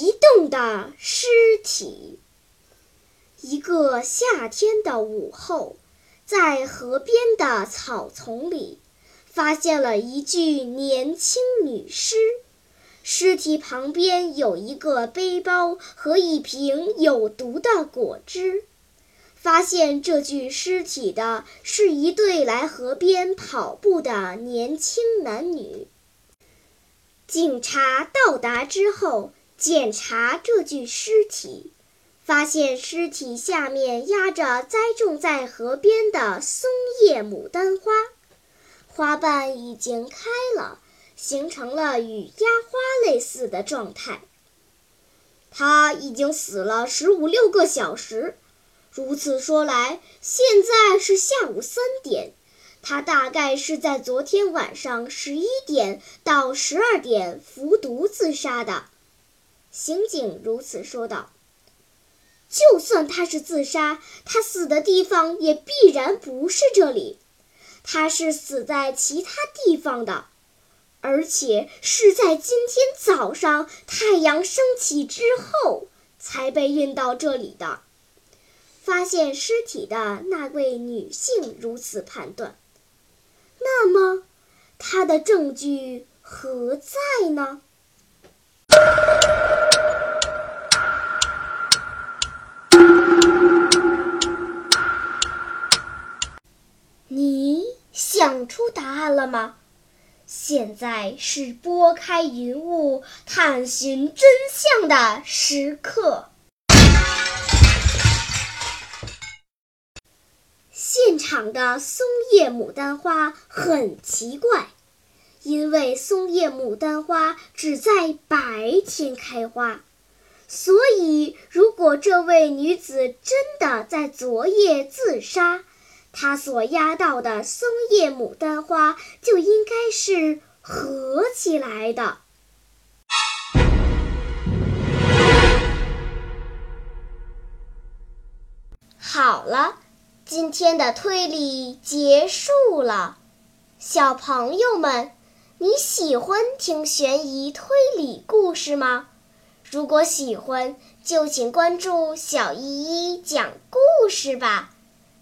移动的尸体。一个夏天的午后，在河边的草丛里。发现了一具年轻女尸，尸体旁边有一个背包和一瓶有毒的果汁。发现这具尸体的是一对来河边跑步的年轻男女。警察到达之后，检查这具尸体，发现尸体下面压着栽种在河边的松叶牡丹花。花瓣已经开了，形成了与压花类似的状态。他已经死了十五六个小时。如此说来，现在是下午三点，他大概是在昨天晚上十一点到十二点服毒自杀的。刑警如此说道。就算他是自杀，他死的地方也必然不是这里。他是死在其他地方的，而且是在今天早上太阳升起之后才被运到这里的。发现尸体的那位女性如此判断。那么，她的证据何在呢？你想出答案了吗？现在是拨开云雾探寻真相的时刻。现场的松叶牡丹花很奇怪，因为松叶牡丹花只在白天开花，所以如果这位女子真的在昨夜自杀。他所压到的松叶牡丹花就应该是合起来的。好了，今天的推理结束了。小朋友们，你喜欢听悬疑推理故事吗？如果喜欢，就请关注小依依讲故事吧。